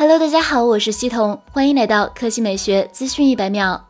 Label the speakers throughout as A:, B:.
A: Hello，大家好，我是西彤，欢迎来到科技美学资讯一百秒。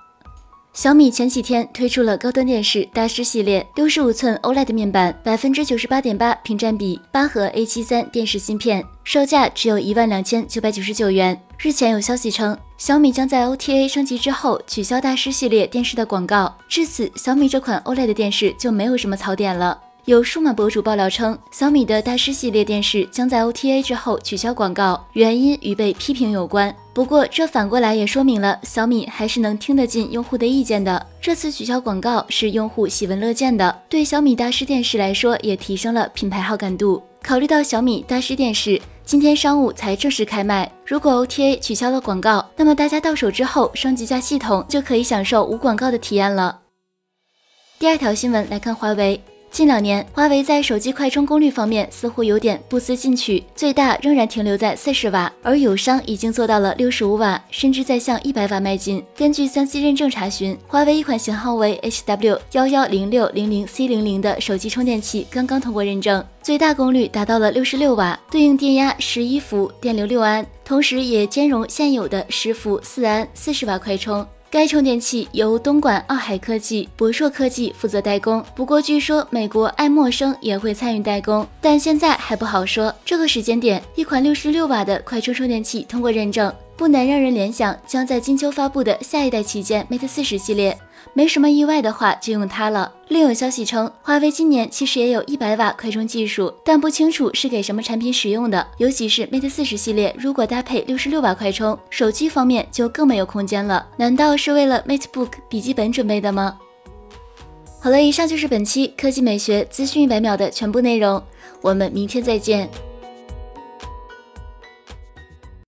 A: 小米前几天推出了高端电视大师系列，六十五寸 OLED 面板，百分之九十八点八屏占比，八核 A 七三电视芯片，售价只有一万两千九百九十九元。日前有消息称，小米将在 OTA 升级之后取消大师系列电视的广告，至此小米这款 OLED 电视就没有什么槽点了。有数码博主爆料称，小米的大师系列电视将在 OTA 之后取消广告，原因与被批评有关。不过，这反过来也说明了小米还是能听得进用户的意见的。这次取消广告是用户喜闻乐见的，对小米大师电视来说也提升了品牌好感度。考虑到小米大师电视今天上午才正式开卖，如果 OTA 取消了广告，那么大家到手之后升级下系统就可以享受无广告的体验了。第二条新闻来看华为。近两年，华为在手机快充功率方面似乎有点不思进取，最大仍然停留在四十瓦，而友商已经做到了六十五瓦，甚至在向一百瓦迈进。根据三 C 认证查询，华为一款型号为 HW 幺幺零六零零 C 零零的手机充电器刚刚通过认证，最大功率达到了六十六瓦，对应电压十一伏，电流六安，同时也兼容现有的十伏四安四十瓦快充。该充电器由东莞奥海科技、博硕科技负责代工，不过据说美国爱默生也会参与代工，但现在还不好说。这个时间点，一款六十六瓦的快充充电器通过认证。不难让人联想将在金秋发布的下一代旗舰 Mate 四十系列，没什么意外的话就用它了。另有消息称，华为今年其实也有一百瓦快充技术，但不清楚是给什么产品使用的。尤其是 Mate 四十系列，如果搭配六十六瓦快充，手机方面就更没有空间了。难道是为了 MateBook 笔记本准备的吗？好了，以上就是本期科技美学资讯一百秒的全部内容，我们明天再见。